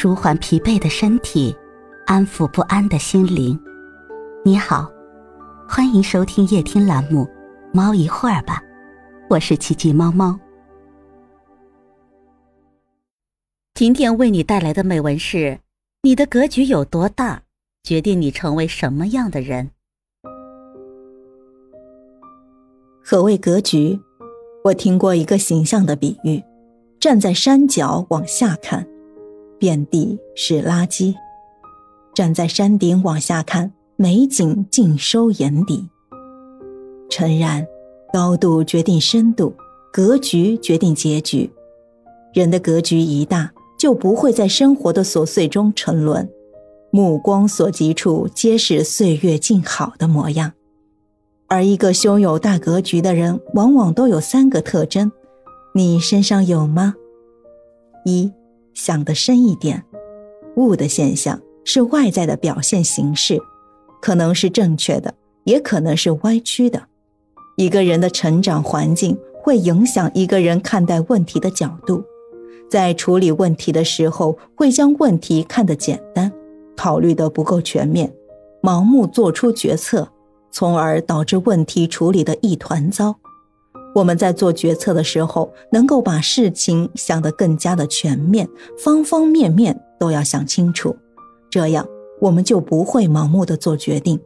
舒缓疲惫的身体，安抚不安的心灵。你好，欢迎收听夜听栏目《猫一会儿吧》，我是奇迹猫猫。今天为你带来的美文是：你的格局有多大，决定你成为什么样的人。何谓格局？我听过一个形象的比喻：站在山脚往下看。遍地是垃圾，站在山顶往下看，美景尽收眼底。诚然，高度决定深度，格局决定结局。人的格局一大，就不会在生活的琐碎中沉沦，目光所及处皆是岁月静好的模样。而一个胸有大格局的人，往往都有三个特征，你身上有吗？一。想得深一点，物的现象是外在的表现形式，可能是正确的，也可能是歪曲的。一个人的成长环境会影响一个人看待问题的角度，在处理问题的时候，会将问题看得简单，考虑得不够全面，盲目做出决策，从而导致问题处理的一团糟。我们在做决策的时候，能够把事情想得更加的全面，方方面面都要想清楚，这样我们就不会盲目的做决定。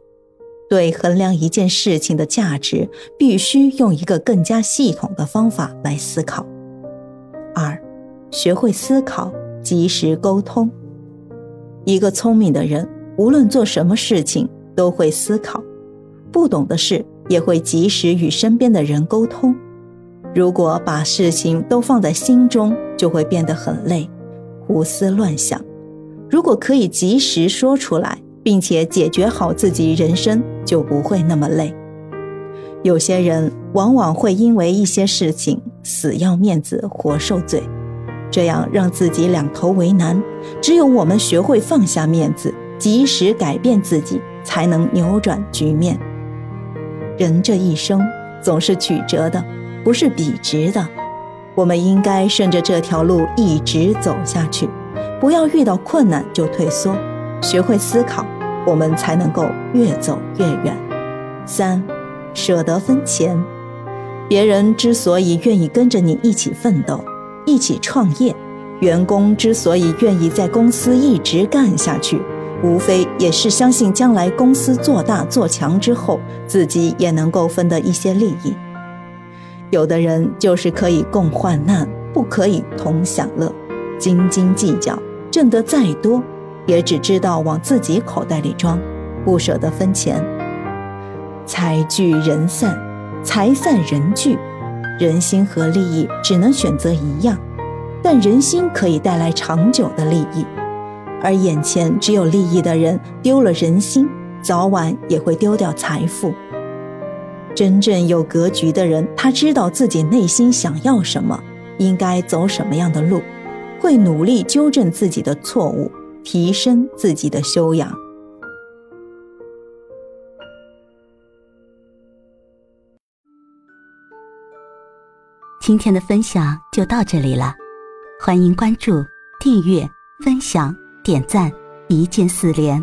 对衡量一件事情的价值，必须用一个更加系统的方法来思考。二，学会思考，及时沟通。一个聪明的人，无论做什么事情都会思考，不懂的事。也会及时与身边的人沟通。如果把事情都放在心中，就会变得很累，胡思乱想。如果可以及时说出来，并且解决好自己人生，就不会那么累。有些人往往会因为一些事情死要面子活受罪，这样让自己两头为难。只有我们学会放下面子，及时改变自己，才能扭转局面。人这一生总是曲折的，不是笔直的。我们应该顺着这条路一直走下去，不要遇到困难就退缩，学会思考，我们才能够越走越远。三，舍得分钱。别人之所以愿意跟着你一起奋斗、一起创业，员工之所以愿意在公司一直干下去。无非也是相信将来公司做大做强之后，自己也能够分得一些利益。有的人就是可以共患难，不可以同享乐，斤斤计较，挣得再多，也只知道往自己口袋里装，不舍得分钱。财聚人散，财散人聚，人心和利益只能选择一样，但人心可以带来长久的利益。而眼前只有利益的人，丢了人心，早晚也会丢掉财富。真正有格局的人，他知道自己内心想要什么，应该走什么样的路，会努力纠正自己的错误，提升自己的修养。今天的分享就到这里了，欢迎关注、订阅、分享。点赞，一键四连，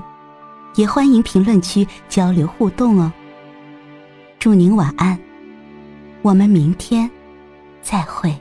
也欢迎评论区交流互动哦。祝您晚安，我们明天再会。